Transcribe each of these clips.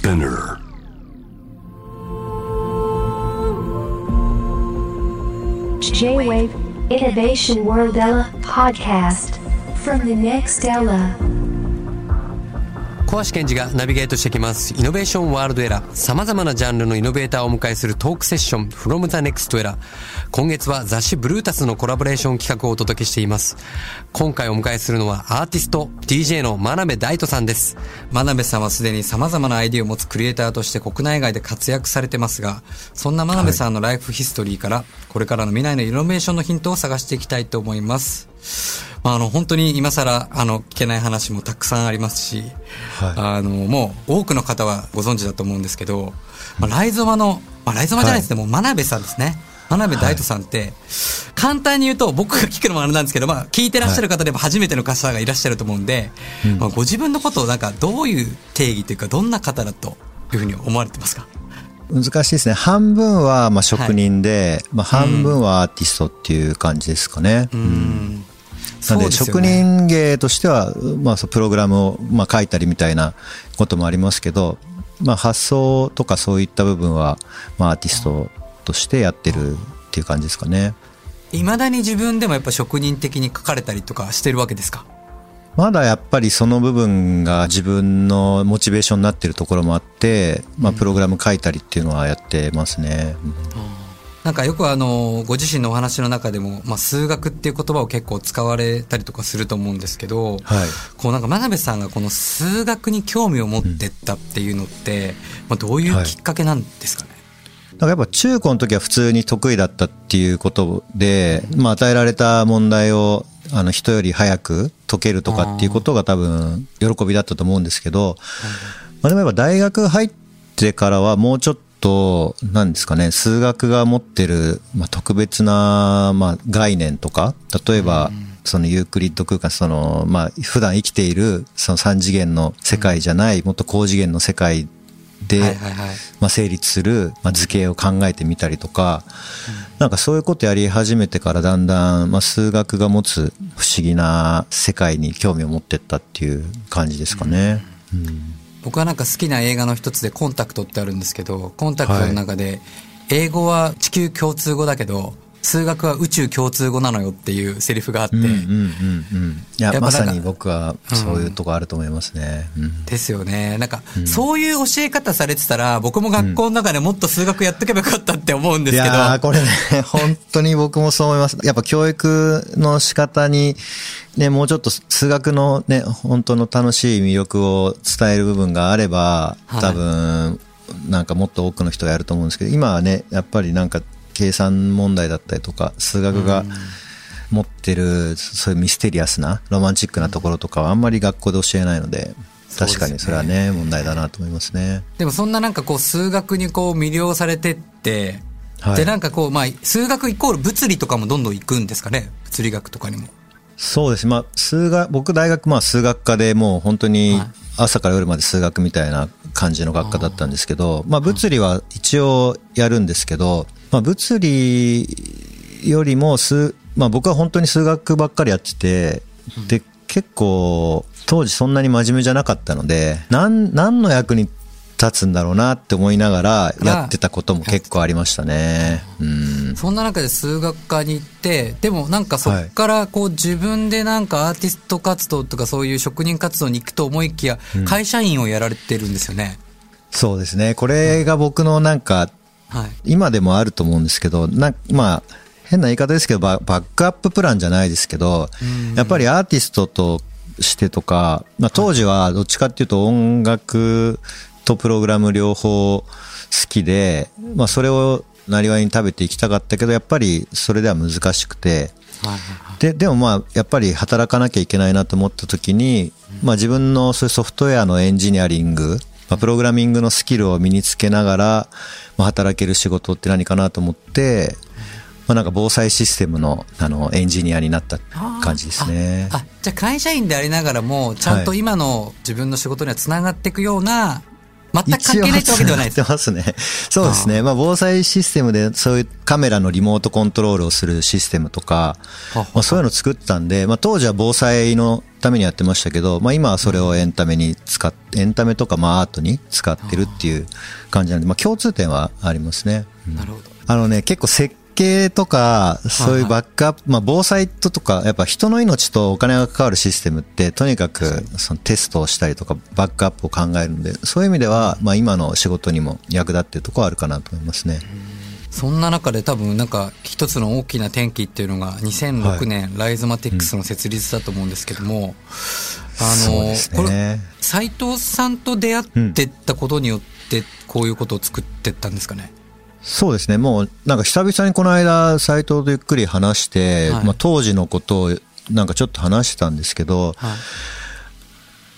Spinner. J-Wave Innovation World Ella podcast from the next Ella. 小橋健二がナビゲートしてきます。イノベーションワールドエラー。様々なジャンルのイノベーターをお迎えするトークセッション from the next era。今月は雑誌ブルータスのコラボレーション企画をお届けしています。今回お迎えするのはアーティスト、DJ の真鍋大斗さんです。真鍋さんはすでに様々なアイディアを持つクリエイターとして国内外で活躍されてますが、そんな真鍋さんのライフヒストリーから、これからの未来のイノベーションのヒントを探していきたいと思います。まあ、あの、本当に今更、あの、聞けない話もたくさんありますし、あの、もう多くの方はご存知だと思うんですけど、まあ、ライゾマの、まあ、ライゾマじゃないですね、もう真鍋さんですね。真鍋大斗さんって、簡単に言うと、僕が聞くのもあれなんですけど、まあ、聞いてらっしゃる方でも初めての方がいらっしゃると思うんで、まあ、ご自分のことをなんか、どういう定義というか、どんな方だというふうに思われてますか？難しいですね。半分はまあ職人で、まあ半分はアーティストっていう感じですかね。うん。なので職人芸としては、まあそうプログラムをまあ書いたりみたいなこともありますけど、まあ発想とかそういった部分は、まあアーティストとしてやってるっていう感じですかね。いまだに自分でもやっぱ職人的に書かれたりとかしてるわけですか？まだやっぱりその部分が自分のモチベーションになってるところもあって、まあプログラム書いたりっていうのはやってますね。なんかよくあの、ご自身のお話の中でも、まあ、数学っていう言葉を結構使われたりとかすると思うんですけど、はい。こうなんか真鍋さんがこの数学に興味を持ってったっていうのって、まあ、どういうきっかけなんですかね、だからやっぱ中高の時は普通に得意だったっていうことで、まあ与えられた問題をあの人より早く解けるとかっていうことが多分喜びだったと思うんですけど、まあでもやっぱ大学入ってからはもうちょっと、なんですかね、数学が持ってる、まあ、特別な、まあ、概念とか、例えば、そのユークリッド空間、その、まあ、普段生きている、その三次元の世界じゃない、もっと高次元の世界で。まあ、成立する、まあ、図形を考えてみたりとか、なんかそういうことやり始めてからだんだん、まあ、数学が持つ不思議な世界に興味を持ってったっていう感じですかね。うん僕はなんか好きな映画の一つでコンタクトってあるんですけど、コンタクトの中で、英語は地球共通語だけど、数学は宇宙共通語なのよっていうセリフがあって、うんうんうんうん。いや、まさに僕はそういうとこあると思いますね。うんですよね。なんか、そういう教え方されてたら、僕も学校の中でもっと数学やっとけばよかったって思うんですけど。いやーこれね、本当に僕もそう思います。やっぱ教育の仕方に、ね、もうちょっと数学のね、本当の楽しい魅力を伝える部分があれば、はい多分、なんかもっと多くの人がやると思うんですけど、今はね、やっぱりなんか計算問題だったりとか、数学が持ってる、そういうミステリアスな、ロマンチックなところとかはあんまり学校で教えないので、確かにそれはね、問題だなと思いますね。でもそんななんかこう数学にこう魅了されてって、はいでなんかこうまあ数学イコール物理とかもどんどん行くんですかね？物理学とかにも。そうです。まあ、数学、僕大学、まあ、数学科でもう本当にはい朝から夜まで数学みたいな感じの学科だったんですけど、まあ、物理は一応やるんですけど、まあ、物理よりも数、まあ、僕は本当に数学ばっかりやってて、で、結構、当時そんなに真面目じゃなかったので、なん、何の役に立つんだろうなって思いながらやってたことも結構ありましたね。うん。そんな中で数学科に行って、でもなんかそっからこう自分でなんかアーティスト活動とかそういう職人活動に行くと思いきや、会社員をやられてるんですよね。そうですね。これが僕のなんか、はい。今でもあると思うんですけど、なまあ、変な言い方ですけどバ、バックアッププランじゃないですけど、やっぱりアーティストとしてとか、まあ、当時はどっちかっていうと音楽とプログラム両方好きで、まあ、それをなりわいに食べていきたかったけど、やっぱりそれでは難しくて。で、でもまあ、やっぱり働かなきゃいけないなと思った時に、まあ自分のそういうソフトウェアのエンジニアリング、まあ、プログラミングのスキルを身につけながら、まあ、働ける仕事って何かなと思って、まあなんか防災システムの、あの、エンジニアになった感じですね。あ、じゃあ会社員でありながらも、ちゃんとはい今の自分の仕事にはつながっていくような全く関係ないってわけではないですますね。そうですね。まあ、防災システムで、そういうカメラのリモートコントロールをするシステムとか、まあ、そういうのを作ったんで、まあ、当時は防災のためにやってましたけど、まあ、今はそれをエンタメに使っ、エンタメとか、まあ、アートに使ってるっていう感じなんで、まあ、共通点はありますね。うんなるほど。あのね、結構設計とか、そういうバックアップ、まあ防災ととか、やっぱ人の命とお金が関わるシステムって、とにかくそのテストをしたりとか、バックアップを考えるんで、そういう意味では、まあ今の仕事にも役立ってるところはあるかなと思いますね。そんな中で多分なんか一つの大きな転機っていうのが2006年、ライズマティックスの設立だと思うんですけども、あの、これね。斉藤さんと出会ってったことによってこういうことを作ってったんですかね？そうですね。もう、なんか久々にこの間、斎藤とゆっくり話して、はいまあ当時のことをなんかちょっと話してたんですけど、はい。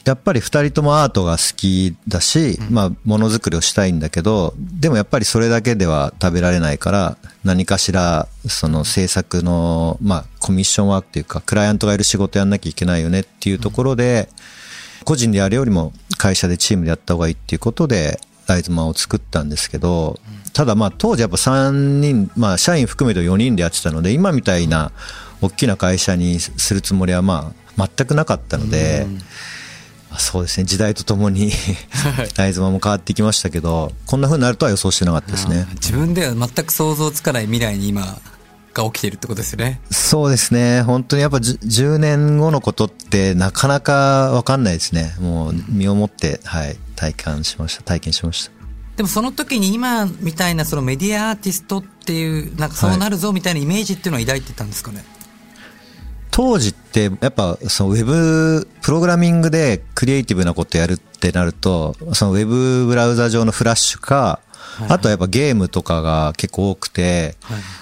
やっぱり二人ともアートが好きだし、まあ、ものづくりをしたいんだけど、でもやっぱりそれだけでは食べられないから、何かしら、その制作の、まあ、コミッションワークというか、クライアントがいる仕事やんなきゃいけないよねっていうところで、個人でやるよりも会社でチームでやった方がいいっていうことで、ライズマンを作ったんですけど、ただまあ当時やっぱ3人、まあ社員含めて4人でやってたので、今みたいな大きな会社にするつもりはまあ全くなかったので、まあそうですね、時代とともに ライズマンも変わってきましたけど、こんな風になるとは予想してなかったですね。自分では全く想像つかない未来に今が起きているってことですよね。そうですね、本当にやっぱじゅ10年後のことってなかなかわかんないですね。もう身をもって、はい、体感しました、体験しました。でもその時に今みたいなそのメディアアーティストっていう、なんかそうなるぞみたいなイメージっていうのは抱いてたんですかね？当時ってやっぱそのウェブプログラミングでクリエイティブなことやるってなるとそのウェブブラウザ上のフラッシュかあとはやっぱゲームとかが結構多くて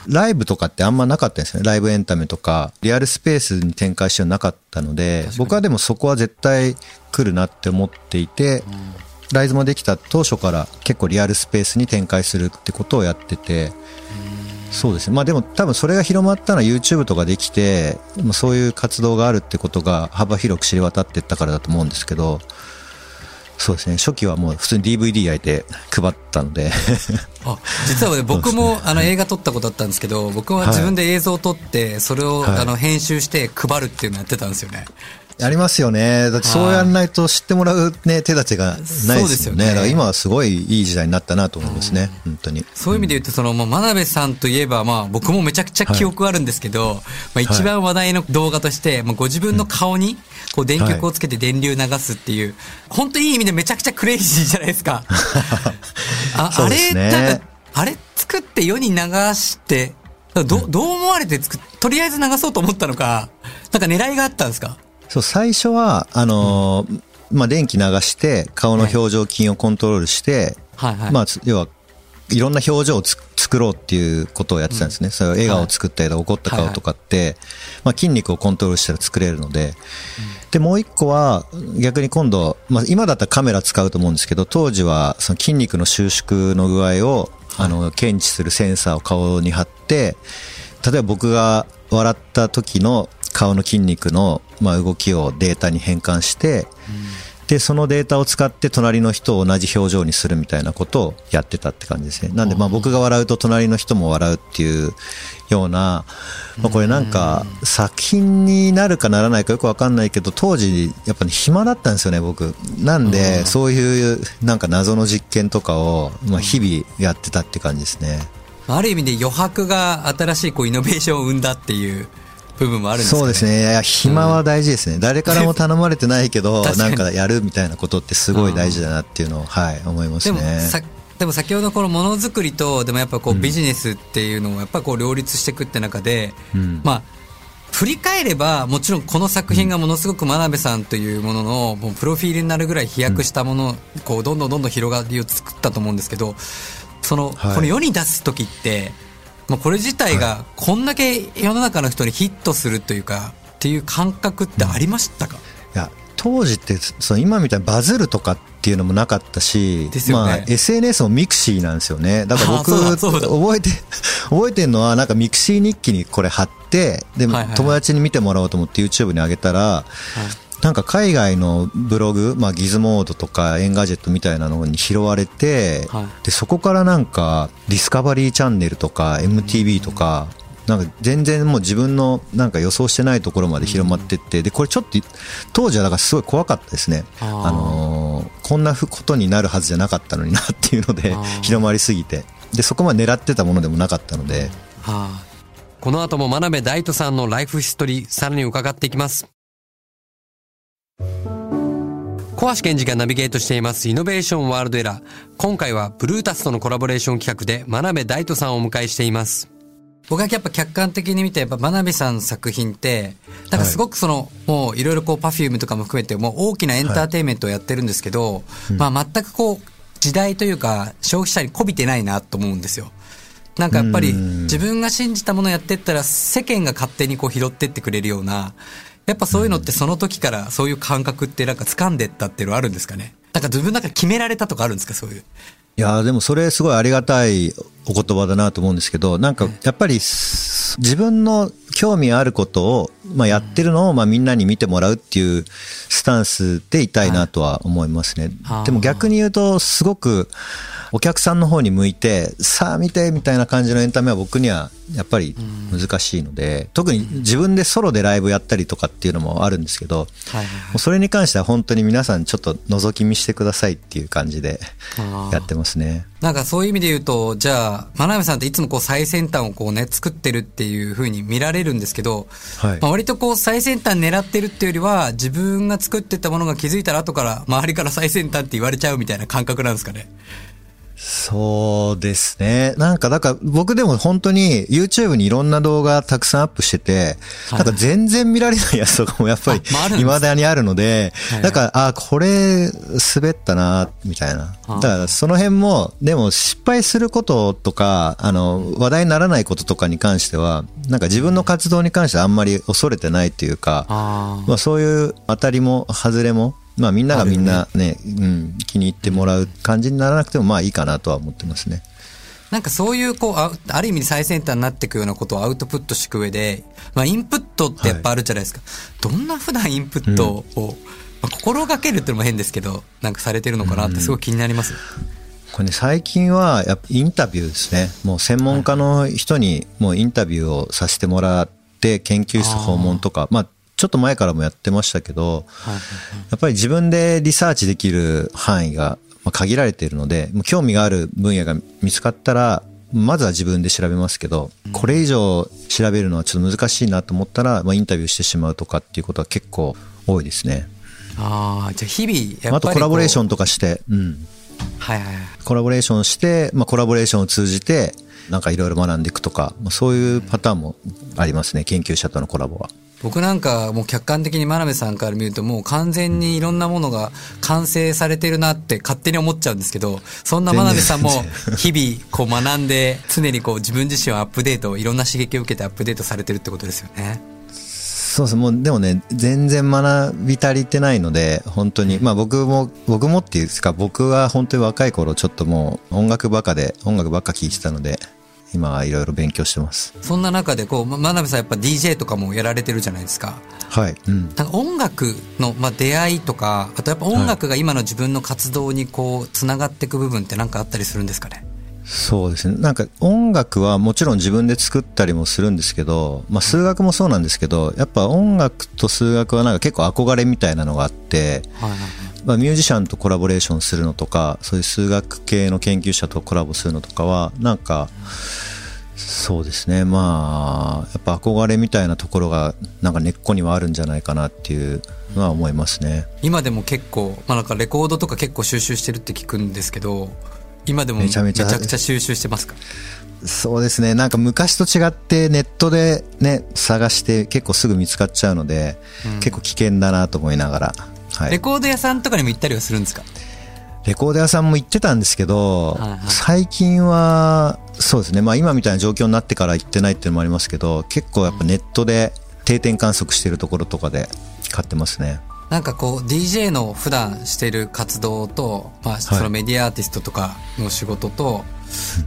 ライブとかってあんまなかったんですね。ライブエンタメとかリアルスペースに展開してはなかったので僕はでもそこは絶対来るなって思っていてライズもできた当初から結構リアルスペースに展開するってことをやっててそうですね。まあでも多分それが広まったのは YouTube とかできて、まあそういう活動があるってことが幅広く知れ渡っていったからだと思うんですけど、そうですね。初期はもう普通に DVD 焼いて配ったので、あ実はね僕もあの映画撮ったことあったんですけど、僕は自分で映像を撮って、それをはいあの編集して配るっていうのをやってたんですよね。ありますよね。だってそうやらないと知ってもらうね、手立てがないですよね。よねだから今はすごいいい時代になったなと思いますね。本当に。そういう意味で言うと、その、まあ、真鍋さんといえば、まあ、僕もめちゃくちゃ記憶あるんですけど、まあ、一番話題の動画として、まあ、ご自分の顔に、こう、電極をつけて電流流すっていう、本当いい意味でめちゃくちゃクレイジーじゃないですか。ああれ、なんか、あれ作って世に流して、どどう思われて作っ、とりあえず流そうと思ったのか、なんか狙いがあったんですか？そう、最初は、あのーまあ、電気流して、顔の表情筋をコントロールして、はい。はい。まあ、つ要は、いろんな表情をつ作ろうっていうことをやってたんですね。それ笑顔を作ったり怒った顔とかって、まあ、筋肉をコントロールしたら作れるので、で、もう一個は、逆に今度、まあ、今だったらカメラ使うと思うんですけど、当時は、その筋肉の収縮の具合を、あの、検知するセンサーを顔に貼って、例えば僕が笑った時の顔の筋肉の、まあ、動きをデータに変換して、で、そのデータを使って隣の人を同じ表情にするみたいなことをやってたって感じですね。なんで、まあ僕が笑うと隣の人も笑うっていうような、まあこれなんか作品になるかならないかよくわかんないけど、当時やっぱり暇だったんですよね、僕。なんで、そういうなんか謎の実験とかを、まあ日々やってたって感じですね。ある意味で余白が新しいこうイノベーションを生んだっていう部分もあるんですかね。そうですね。いや、暇は大事ですね。誰からも頼まれてないけど、なんかやるみたいなことってすごい大事だなっていうのを、はい、思いますでもね。さでも先ほどこのものづくりとでもやっぱこうビジネスっていうのをやっぱこう両立していくって中で、うんまあ振り返ればもちろんこの作品がものすごく真鍋さんというもののもうプロフィールになるぐらい飛躍したもの、こうどんどんどんどん広がりを作ったと思うんですけどその、はいこの世に出す時って、まあ、これ自体がこんだけ世の中の人にヒットするというかっていう感覚ってありましたか、いや当時ってその今みたいにバズるとかっていうのもなかったし、ね。まあ、SNS も mixi なんですよね。だから僕覚えて 覚えてるのはなんか mixi 日記にこれ貼ってで、はいはいはい。友達に見てもらおうと思って YouTube に上げたら、なんか海外のブログ、まあ、 Gizmodo とか Engadget みたいなのに拾われて、はい。でそこからなんか Discovery Channel とか MTV とか、なんか全然もう自分のなんか予想してないところまで広まってってでこれちょっと当時はだからすごい怖かったですね。あのーこんなことになるはずじゃなかったのになっていうので広まりすぎて。でそこまで狙ってたものでもなかったので。はあ、この後も真鍋大度さんのライフヒストリーさらに伺っていきます小橋賢児がナビゲートしています。 Innovation World ERA 今回は BRUTUS とのコラボレーション企画で真鍋大度さんをお迎えしています。僕はやっぱ客観的に見て、やっぱ真鍋さんの作品って、なんかすごくその、もういろいろこう、 Perfume とかも含めて、もう大きなエンターテインメントをやってるんですけど、まあ全くこう、時代というか、消費者に媚びてないなと思うんですよ。なんかやっぱり、自分が信じたものやってったら、世間が勝手にこう拾ってってくれるような、やっぱそういうのってその時からそういう感覚ってなんか掴んでったっていうのはあるんですかね？なんか自分の中で決められたとかあるんですか？そういう。いやーでもそれすごいありがたいお言葉だなと思うんですけどなんかやっぱりす自分の興味あることを、まあ、やってるのをまあみんなに見てもらうっていうスタンスでいたいなとは思いますね。はいでも逆に言うとすごくお客さんの方に向いてさあ見てみたいな感じのエンタメは僕にはやっぱり難しいので特に自分でソロでライブやったりとかっていうのもあるんですけどそれに関しては本当に皆さんちょっと覗き見してくださいっていう感じでやってますね。なんかそういう意味で言うと、じゃあ、真鍋さんっていつもこう最先端をこうね、作ってるっていう風に見られるんですけど、はいまあ割とこう最先端狙ってるっていうよりは、自分が作ってたものが気づいたら後から周りから最先端って言われちゃうみたいな感覚なんですかね。そうですね。なんか、だから僕でも本当に YouTube にいろんな動画たくさんアップしてて、はい。なんか全然見られないやつとかもやっぱり 未だにあるのではい、だから、あ、これ滑ったな、みたいな。あだからその辺も、でも失敗することとか、あの、話題にならないこととかに関しては、なんか自分の活動に関してはあんまり恐れてないっていうか、あまあ、そういう当たりも外れも、まあ、みんながみんなねうん、気に入ってもらう感じにならなくてもまあいいかなとは思ってますね。なんかそういうこう、あある意味最先端になっていくようなことをアウトプットしていく上で、まあインプットってやっぱあるじゃないですか。どんな普段インプットを、まあ、心がけるっていうのも変ですけど、なんかされてるのかなってすごい気になります。これね、最近はやっぱインタビューですね。もう専門家の人にもうインタビューをさせてもらって、研究室訪問とか、まあ、ちょっと前からもやってましたけど、やっぱり自分でリサーチできる範囲がまあ限られているので、もう興味がある分野が見つかったら、まずは自分で調べますけど、これ以上調べるのはちょっと難しいなと思ったら、まあ、インタビューしてしまうとかっていうことは結構多いですね。ああ、じゃあ日々、やっぱり。あとコラボレーションとかして、うん。はいはいはい。コラボレーションして、まあ、コラボレーションを通じて、なんかいろいろ学んでいくとか、まあ、そういうパターンもありますね、研究者とのコラボは。僕なんかもう客観的に真鍋さんから見るともう完全にいろんなものが完成されてるなって勝手に思っちゃうんですけど、そんな真鍋さんも 日々こう学んで常にこう自分自身をアップデート、いろんな刺激を受けてアップデートされてるってことですよね。そうです。もう、でもね、全然学び足りてないので、本当に、まあ僕も、僕もっていうか、僕は本当に若い頃、ちょっともう音楽ばっかで、音楽ばっか聴いてたので、今はいろいろ勉強してます。そんな中でこう、ま真鍋さんやっぱ DJ とかもやられてるじゃないですか。はい。うん。なんか音楽の、まあ、出会いとか、あとやっぱ音楽が今の自分の活動にこう、つながっていく部分ってなんかあったりするんですかね？そうですね。なんか音楽はもちろん自分で作ったりもするんですけど、まあ数学もそうなんですけど、やっぱ音楽と数学はなんか結構憧れみたいなのがあって、はいはいはい。まあ、ミュージシャンとコラボレーションするのとかそういう数学系の研究者とコラボするのとかはなんかそうですね。まあやっぱ憧れみたいなところがなんか根っこにはあるんじゃないかなっていうのは思いますね。今でも結構、まあ、なんかレコードとか結構収集してるって聞くんですけど今でもめちゃめちゃめちゃくちゃ収集してますか？そうですね。なんか昔と違ってネットでね探して結構すぐ見つかっちゃうので、結構危険だなと思いながら、はい、レコード屋さんとかにも行ったりはするんですか？レコード屋さんも行ってたんですけど、はいはい。最近は、そうですね、まあ今みたいな状況になってから行ってないっていうのもありますけど、結構やっぱネットで定点観測してるところとかで買ってますね。なんかこう DJ の普段してる活動と、まあ、そのメディアアーティストとかの仕事と、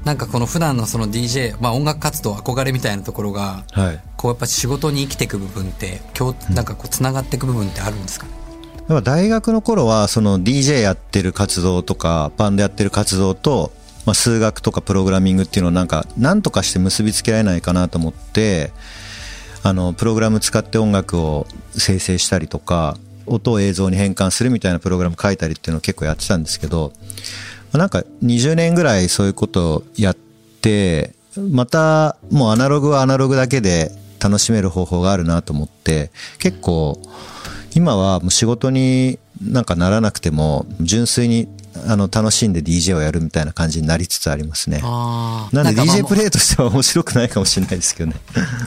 なんかこの普段のその DJ、まあ音楽活動憧れみたいなところが、はい。こうやっぱ仕事に生きていく部分って、今日なんかこう繋がっていく部分ってあるんですか？ぱ大学の頃はその DJ やってる活動とかバンドやってる活動と、まあ、数学とかプログラミングっていうのをなんか何とかして結びつけられないかなと思ってあのプログラム使って音楽を生成したりとか音を映像に変換するみたいなプログラム書いたりっていうのを結構やってたんですけどなんか20年ぐらいそういうことをやってまたもうアナログはアナログだけで楽しめる方法があるなと思って結構今はもう仕事になんかならなくても純粋にあの楽しんで DJ をやるみたいな感じになりつつありますね。なんで DJ プレイとしては面白くないかもしれないですけどね。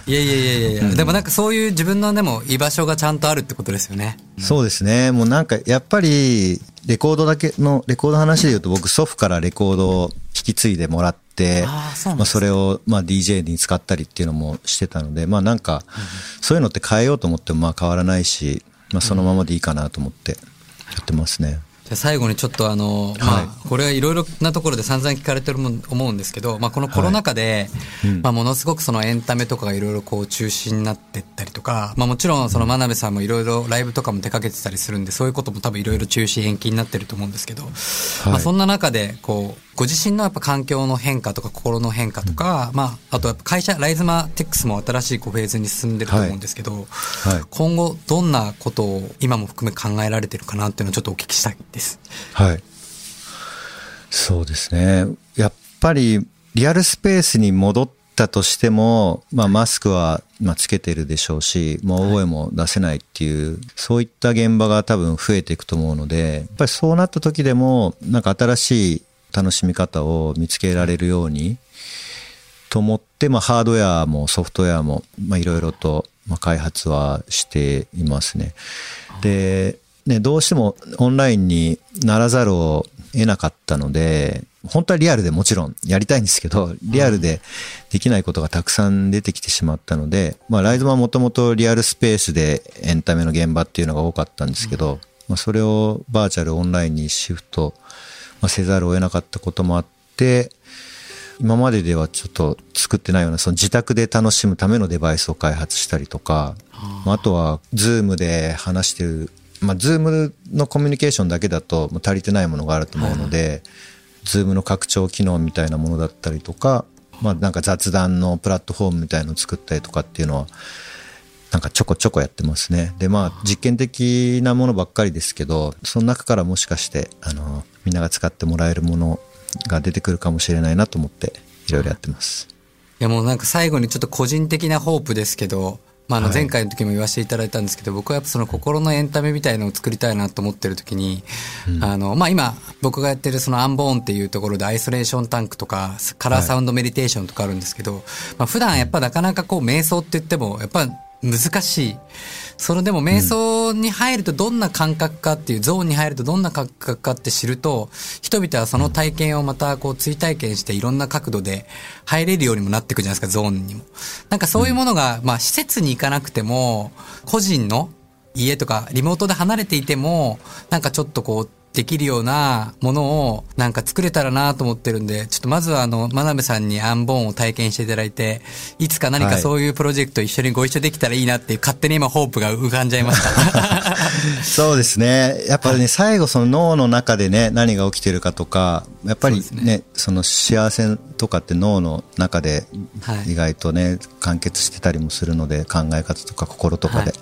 いやいやいやいやうん、でもなんかそういう自分のでも居場所がちゃんとあるってことですよね、うん、そうですね。もうなんかやっぱりレコードだけのレコード話で言うと僕祖父からレコードを引き継いでもらってあそまあそれをまあ DJ に使ったりっていうのもしてたのでまあなんかそういうのって変えようと思ってもまあ変わらないしまあそのままでいいかなと思ってやってますね。じゃ最後にちょっとあの、まあ、これはいろいろなところで散々聞かれてると思うんですけど、まあ、このコロナ禍で、まあ、ものすごくそのエンタメとかがいろいろこう中止になってったりとか、まあ、もちろんその真鍋さんもいろいろライブとかも出かけてたりするんで、そういうことも多分いろいろ中止延期になってると思うんですけど、まあ、そんな中で、こう、ご自身のやっぱ環境の変化とか心の変化とか、まあ、あと会社、ライズマテックスも新しいフェーズに進んでると思うんですけど、はいはい、今後どんなことを今も含め考えられてるかなっていうのをちょっとお聞きしたいです。はい。そうですね。やっぱりリアルスペースに戻ったとしても、まあ、マスクは、まあ、つけてるでしょうし、もう大声も出せないっていう、はい、そういった現場が多分増えていくと思うので、やっぱりそうなった時でも、なんか新しい楽しみ方を見つけられるようにと思って、まあ、ハードウェアもソフトウェアもいろいろと開発はしていますね。で、ね、どうしてもオンラインにならざるを得なかったので、本当はリアルでもちろんやりたいんですけど、リアルでできないことがたくさん出てきてしまったので、まあ、ライズマはもともとリアルスペースでエンタメの現場っていうのが多かったんですけど、まあ、それをバーチャルオンラインにシフトまあ、せざるを得なかったこともあって、今までではちょっと作ってないような、その自宅で楽しむためのデバイスを開発したりとか、まあ、あとは、 Zoom で話してる、まあ、 Zoom のコミュニケーションだけだともう足りてないものがあると思うので、 Zoom の拡張機能みたいなものだったりとか、まあ、なんか雑談のプラットフォームみたいのを作ったりとかっていうのは、なんかちょこちょこやってますね。で、まあ、実験的なものばっかりですけど、その中からもしかして、あの、みんなが使ってもらえるものが出てくるかもしれないなと思って、いろいろやってます。いやもうなんか最後にちょっと個人的なホープですけど、まあ、あの前回の時も言わせていただいたんですけど、はい、僕はやっぱその心のエンタメみたいのを作りたいなと思ってる時に、うん、あの、まあ、今僕がやってるそのアンボーンっていうところでアイソレーションタンクとかカラーサウンドメディテーションとかあるんですけど、はい、まあ、普段やっぱなかなかこう瞑想って言ってもやっぱ難しい。そのでも瞑想に入るとどんな感覚かっていう、ゾーンに入るとどんな感覚かって知ると、人々はその体験をまたこう追体験していろんな角度で入れるようにもなっていくじゃないですか、ゾーンにも。なんかそういうものが、まあ施設に行かなくても、個人の家とかリモートで離れていても、なんかちょっとこうできるようなものをなんか作れたらなと思ってるんで、ちょっとまずはあの、真鍋さんにアンボーンを体験していただいて、いつか何かそういうプロジェクト一緒にご一緒できたらいいなっていう、勝手に今ホープが浮かんじゃいました。そうですね。やっぱりね、最後その脳の中でね、何が起きてるかとか、やっぱりね、ね。その幸せとかって脳の中で意外とね、完結してたりもするので、考え方とか心とかで、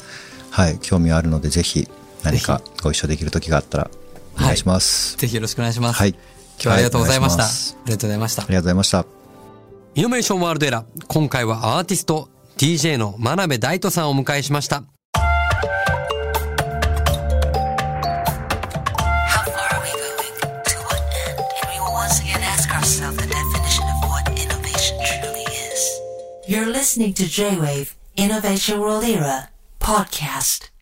はい、はい、興味あるので、ぜひ何かご一緒できる時があったらお願いします、はい、ぜひよろしくお願いします。はい。今日はありがとうございました。はい、ありがとうございました。ありがとうございました。イノベーションワールドエラー。今回はアーティスト、DJ の真鍋大斗さんをお迎えしました。You're listening to J-Wave Innovation World Era podcast.